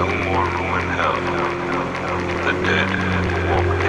no more room in hell, the dead walk